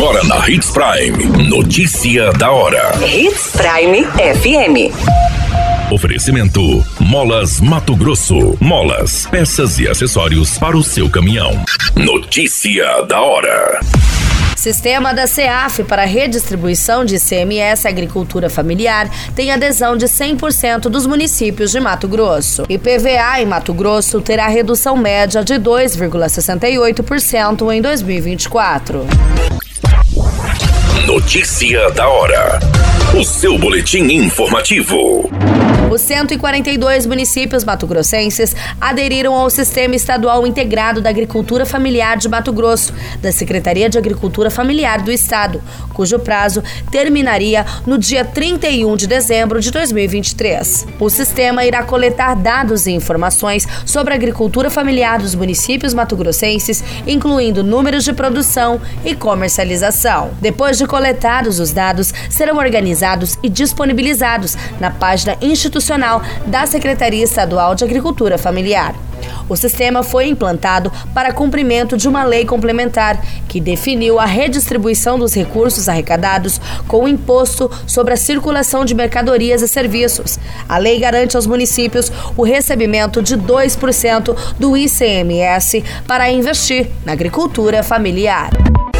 Agora na Hits Prime. Notícia da hora. Hits Prime FM. Oferecimento: Molas Mato Grosso. Molas, peças e acessórios para o seu caminhão. Notícia da hora. Sistema da CEAF para redistribuição de ICMS Agricultura Familiar tem adesão de 100% dos municípios de Mato Grosso. IPVA em Mato Grosso terá redução média de 2,68% em 2024. Notícia da hora. O seu boletim informativo. Os 142 municípios mato-grossenses aderiram ao Sistema Estadual Integrado da Agricultura Familiar de Mato Grosso, da Secretaria de Agricultura Familiar do Estado, cujo prazo terminaria no dia 31 de dezembro de 2023. O sistema irá coletar dados e informações sobre a agricultura familiar dos municípios mato-grossenses, incluindo números de produção e comercialização. Depois de coletados os dados, serão organizados e disponibilizados na página institucional da Secretaria Estadual de Agricultura Familiar. O sistema foi implantado para cumprimento de uma lei complementar que definiu a redistribuição dos recursos arrecadados com o imposto sobre a circulação de mercadorias e serviços. A lei garante aos municípios o recebimento de 2% do ICMS para investir na agricultura familiar.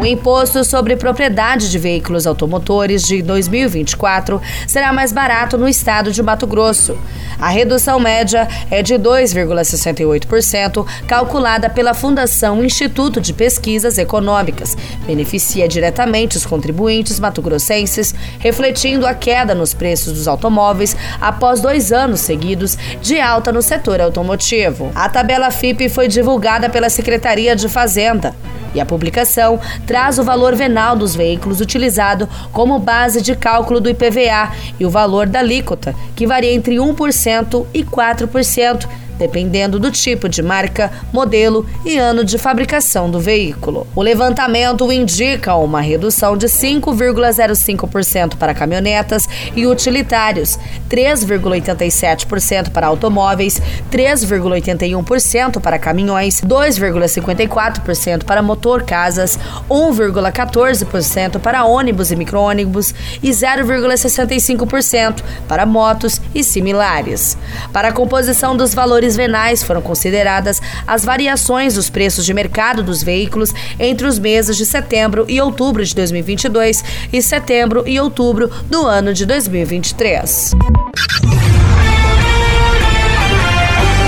O imposto sobre propriedade de veículos automotores de 2024 será mais barato no estado de Mato Grosso. A redução média é de 2,68%, calculada pela Fundação Instituto de Pesquisas Econômicas. Beneficia diretamente os contribuintes mato-grossenses, refletindo a queda nos preços dos automóveis após dois anos seguidos de alta no setor automotivo. A tabela FIP foi divulgada pela Secretaria de Fazenda. E a publicação traz o valor venal dos veículos utilizado como base de cálculo do IPVA e o valor da alíquota, que varia entre 1% e 4% dependendo do tipo de marca, modelo e ano de fabricação do veículo. O levantamento indica uma redução de 5,05% para caminhonetas e utilitários, 3,87% para automóveis, 3,81% para caminhões, 2,54% para motor casas, 1,14% para ônibus e micro-ônibus e 0,65% para motos e similares. Para a composição dos valores valores venais foram consideradas as variações dos preços de mercado dos veículos entre os meses de setembro e outubro de 2022 e setembro e outubro do ano de 2023.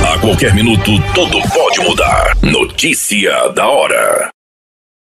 A qualquer minuto, tudo pode mudar. Notícia da hora.